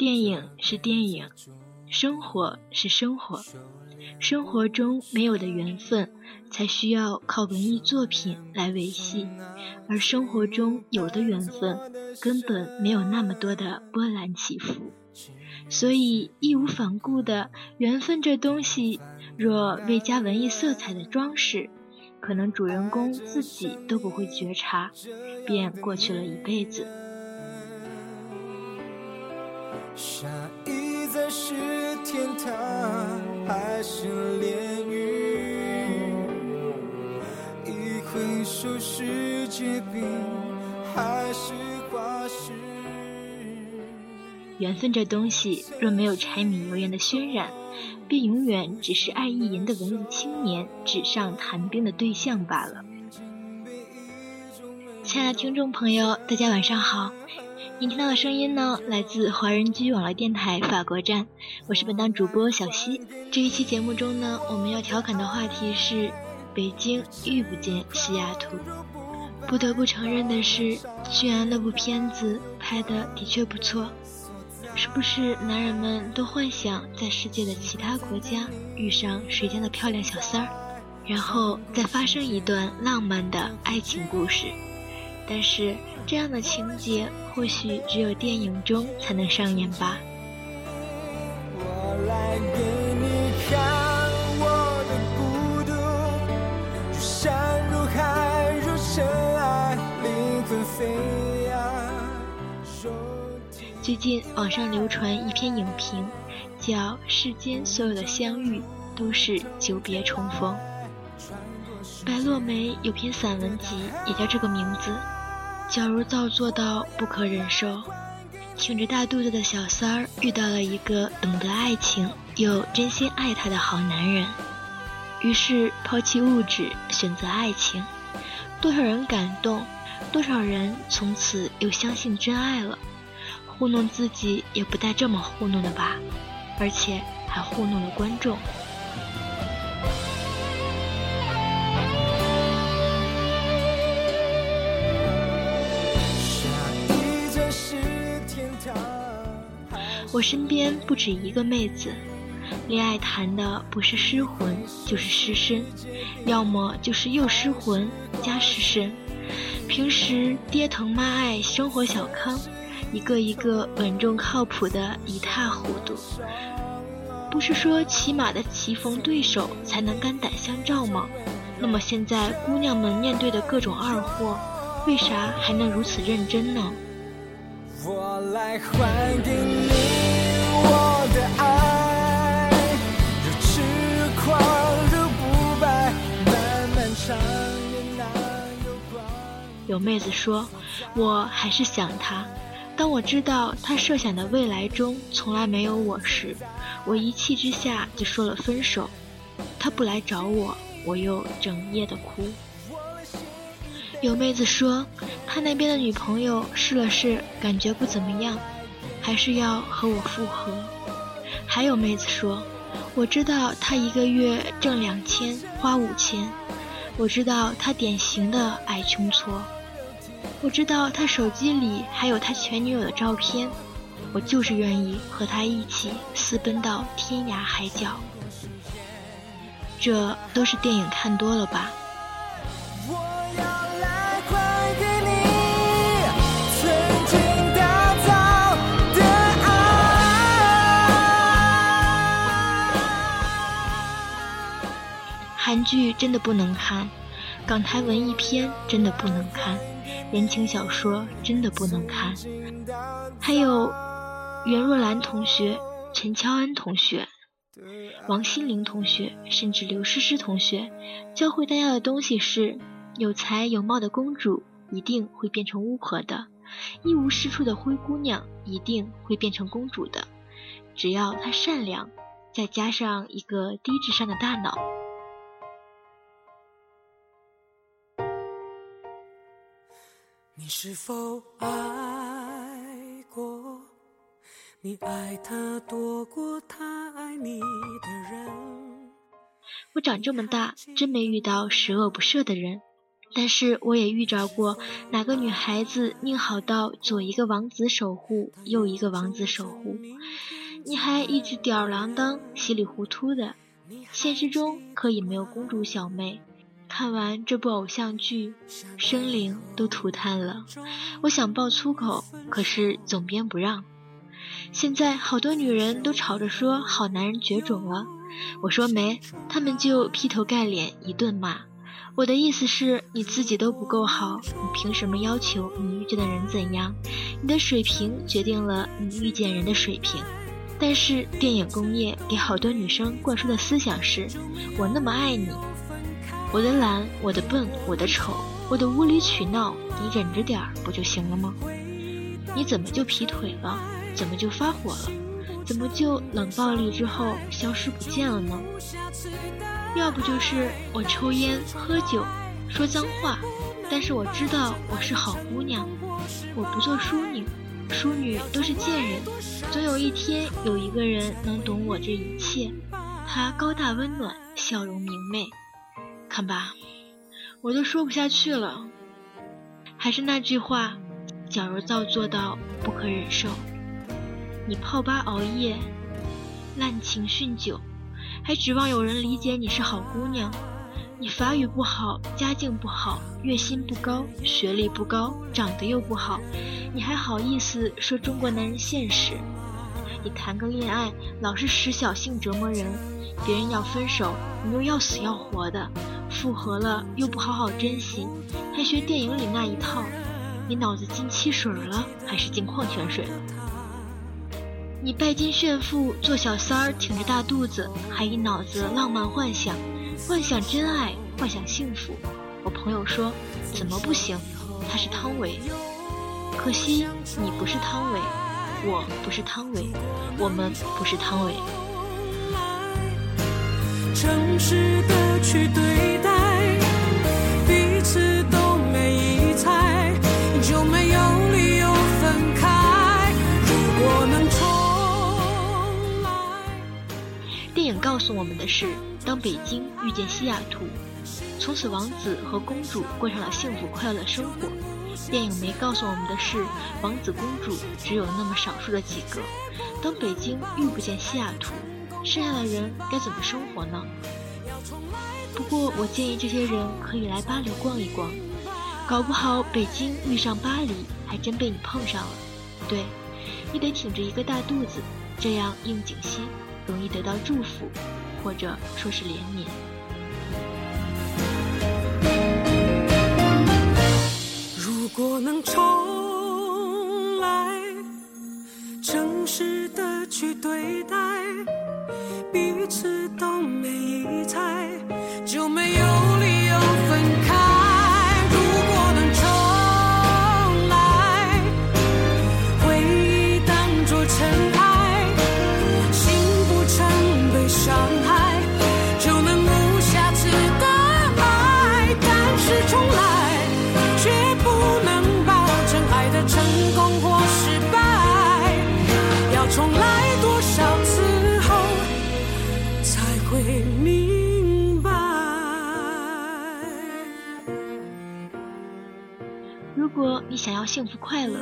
电影是电影，生活是生活。生活中没有的缘分，才需要靠文艺作品来维系；而生活中有的缘分，根本没有那么多的波澜起伏。所以，义无反顾的缘分这东西，若未加文艺色彩的装饰，可能主人公自己都不会觉察，便过去了一辈子。下一站是天堂还是炼狱？一回首是结冰还是化石？缘分这东西，若没有柴米油盐的渲染，便永远只是爱意淫的文艺青年纸上谈兵的对象罢了。亲爱的听众朋友，大家晚上好。您听到的声音呢，来自华人居网络电台法国站，我是本档主播小溪。这一期节目中呢，我们要调侃的话题是北京遇不见西雅图。不得不承认的是，居然那部片子拍的的确不错。是不是男人们都幻想在世界的其他国家遇上谁家的漂亮小三儿，然后再发生一段浪漫的爱情故事？但是这样的情节或许只有电影中才能上演吧。最近网上流传一篇影评，叫《世间所有的相遇都是久别重逢》。白落梅有篇散文集也叫这个名字。假如造作到不可忍受，挺着大肚子的小三儿遇到了一个懂得爱情又真心爱她的好男人，于是抛弃物质，选择爱情。多少人感动，多少人从此又相信真爱了。糊弄自己也不带这么糊弄的吧，而且还糊弄了观众。我身边不止一个妹子，恋爱谈的不是失魂就是失身，要么就是又失魂加失身。平时爹疼妈爱，生活小康，一个一个稳重靠谱的一塌糊涂。不是说起码的棋逢对手才能肝胆相照吗？那么现在姑娘们面对的各种二货，为啥还能如此认真呢？我来还给你。有妹子说：“我还是想他。当我知道他设想的未来中从来没有我时，我一气之下就说了分手。他不来找我，我又整夜的哭。”有妹子说：“他那边的女朋友试了试，感觉不怎么样，还是要和我复合。”还有妹子说：“我知道他一个月挣两千，花五千。我知道他典型的爱穷挫。”我知道他手机里还有他前女友的照片，我就是愿意和他一起私奔到天涯海角。这都是电影看多了吧？剧真的不能看，港台文艺片真的不能看。言情小说真的不能看，还有袁若兰同学、陈乔恩同学、王心凌同学，甚至刘诗诗同学，教会大家的东西是：有才有貌的公主一定会变成巫婆的，一无是处的灰姑娘一定会变成公主的，只要她善良，再加上一个低智商的大脑。你是否爱过？你爱他多过他爱你的人？我长这么大，真没遇到十恶不赦的人。但是我也遇着过哪个女孩子命好到左一个王子守护，右一个王子守护，你还一直吊儿郎当、稀里糊涂的。现实中可以没有公主小妹。看完这部偶像剧，生灵都涂炭了。我想爆粗口，可是总编不让。现在好多女人都吵着说好男人绝种了，我说没，他们就劈头盖脸一顿骂。我的意思是，你自己都不够好，你凭什么要求你遇见的人怎样？你的水平决定了你遇见人的水平。但是电影工业给好多女生灌输的思想是：我那么爱你，我的懒，我的笨，我的丑，我的无理取闹，你忍着点儿不就行了吗？你怎么就劈腿了？怎么就发火了？怎么就冷暴力之后消失不见了呢？要不就是我抽烟、喝酒、说脏话，但是我知道我是好姑娘，我不做淑女。淑女都是贱人，总有一天有一个人能懂我这一切。他高大温暖，笑容明媚。看吧，我都说不下去了。还是那句话，矫揉造作到不可忍受。你泡吧熬夜，滥情酗酒，还指望有人理解你是好姑娘？你法语不好，家境不好，月薪不高，学历不高，长得又不好，你还好意思说中国男人现实？你谈个恋爱老是使小性折磨人，别人要分手你又要死要活的，复合了又不好好珍惜，还学电影里那一套，你脑子进汽水了还是进矿泉水了？你拜金炫富做小三儿，挺着大肚子，还一脑子浪漫幻想。幻想真爱，幻想幸福。我朋友说，怎么不行？他是汤唯。可惜你不是汤唯，我不是汤唯，我们不是汤唯。诚实的去对待，彼此都没疑猜，就没有理由分开。电影告诉我们的是。当北京遇见西雅图，从此王子和公主过上了幸福快乐的生活。电影没告诉我们的是，王子公主只有那么少数的几个。当北京遇不见西雅图，剩下的人该怎么生活呢？不过我建议这些人可以来巴黎逛一逛，搞不好北京遇上巴黎还真被你碰上了。对，你得挺着一个大肚子，这样应景些，容易得到祝福。或者说是怜悯。如果能重来，诚实的去对待，知道如果你想要幸福快乐，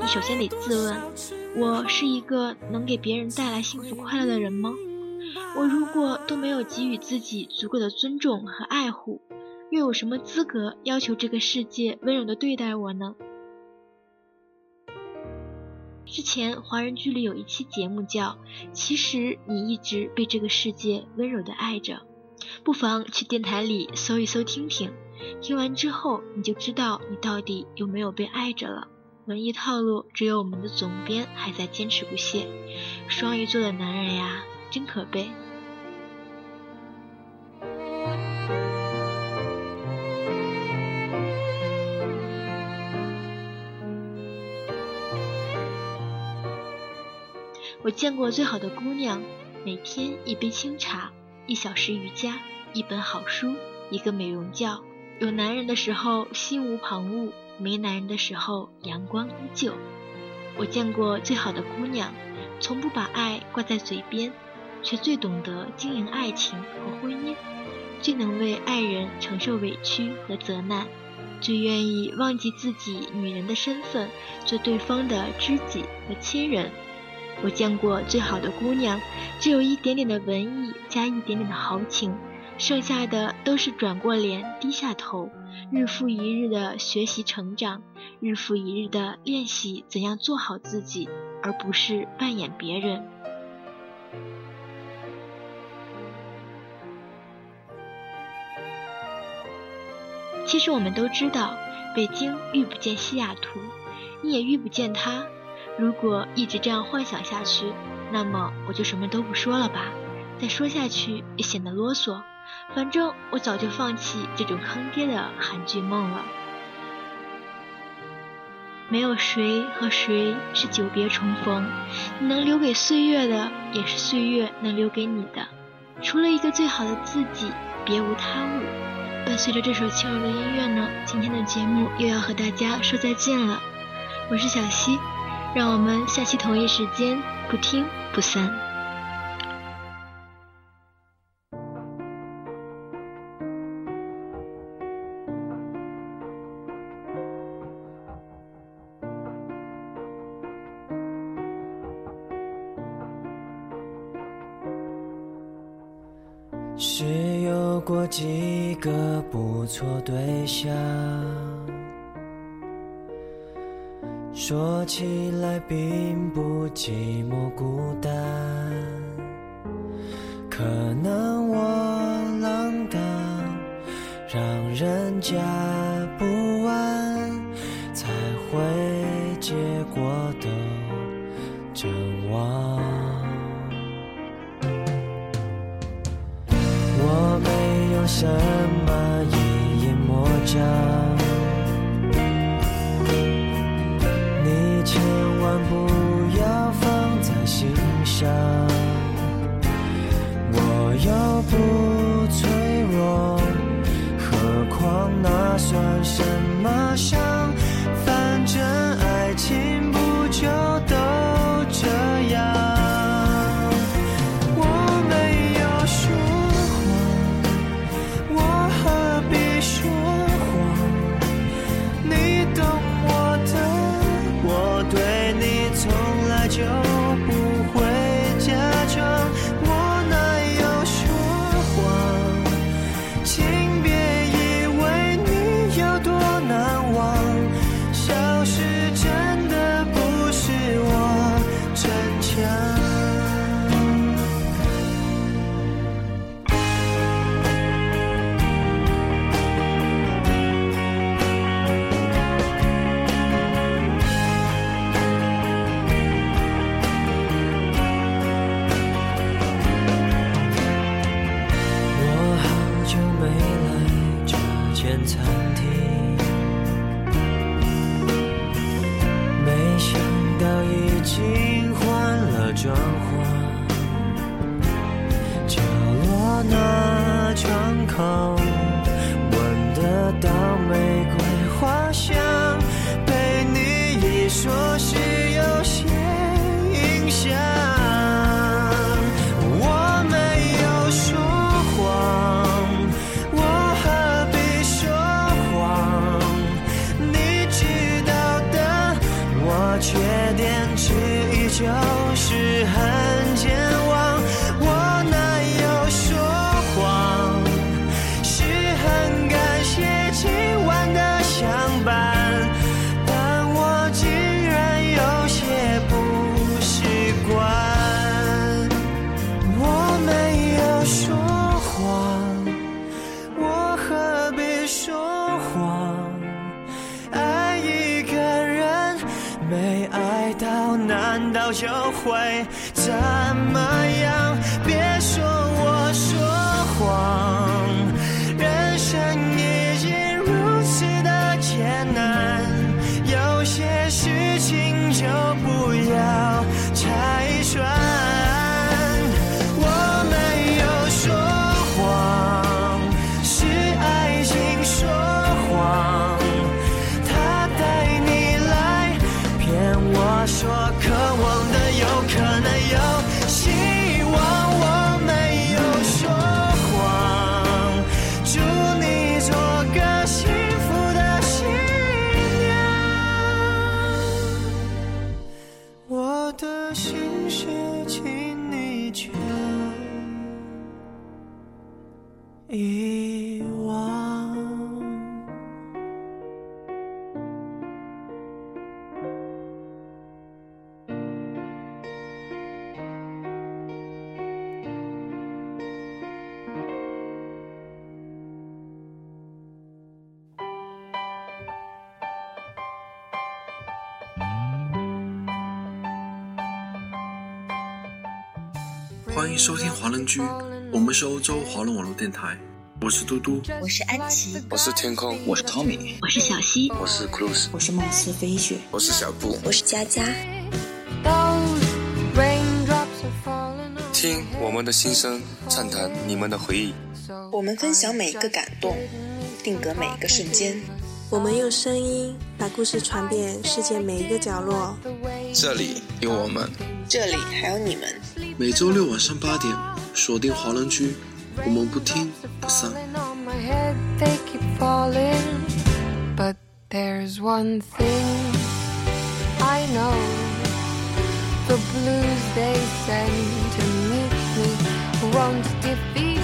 你首先得自问：我是一个能给别人带来幸福快乐的人吗？我如果都没有给予自己足够的尊重和爱护，又有什么资格要求这个世界温柔的对待我呢？之前华人剧里有一期节目叫《其实你一直被这个世界温柔的爱着》，不妨去电台里搜一搜听听。听完之后，你就知道你到底有没有被爱着了。文艺套路，只有我们的总编还在坚持不懈。双鱼座的男人呀，真可悲。我见过最好的姑娘，每天一杯清茶，一小时瑜伽，一本好书，一个美容觉。有男人的时候心无旁骛，没男人的时候阳光依旧。我见过最好的姑娘，从不把爱挂在嘴边，却最懂得经营爱情和婚姻，最能为爱人承受委屈和责难，最愿意忘记自己女人的身份，做对方的知己和亲人。我见过最好的姑娘，只有一点点的文艺加一点点的豪情，剩下的都是转过脸低下头，日复一日的学习成长，日复一日的练习怎样做好自己，而不是扮演别人。其实我们都知道，北京遇不见西雅图，你也遇不见他。如果一直这样幻想下去，那么我就什么都不说了吧。再说下去也显得啰嗦。反正我早就放弃这种坑爹的韩剧梦了。没有谁和谁是久别重逢，你能留给岁月的，也是岁月能留给你的。除了一个最好的自己，别无他物。伴随着这首轻柔的音乐呢，今天的节目又要和大家说再见了。我是小溪。让我们下期同一时间不听不散。是有过几个不错对象。说起来并不寂寞孤单，可能我浪荡，让人家不安，才会结果都真忘。我没有什么一眼魔障。千万不要放在心上，我又不就欢迎收听华人居，我们是欧洲华人网络电台，我是嘟嘟，我是安琪，我是天空，我是 Tommy，我是小溪，我是 Cruz，我是梦思飞雪，我是小布，我是佳佳。听我们的心声，畅谈你们的回忆，我们分享每一个感动，定格每一个瞬间。我们用声音把故事传遍世界每一个角落。这里有我们，这里还有你们。每周六晚上八点，锁定华人居，我们不听不散。But there's one thing I know the blues they send to meet me won't defeat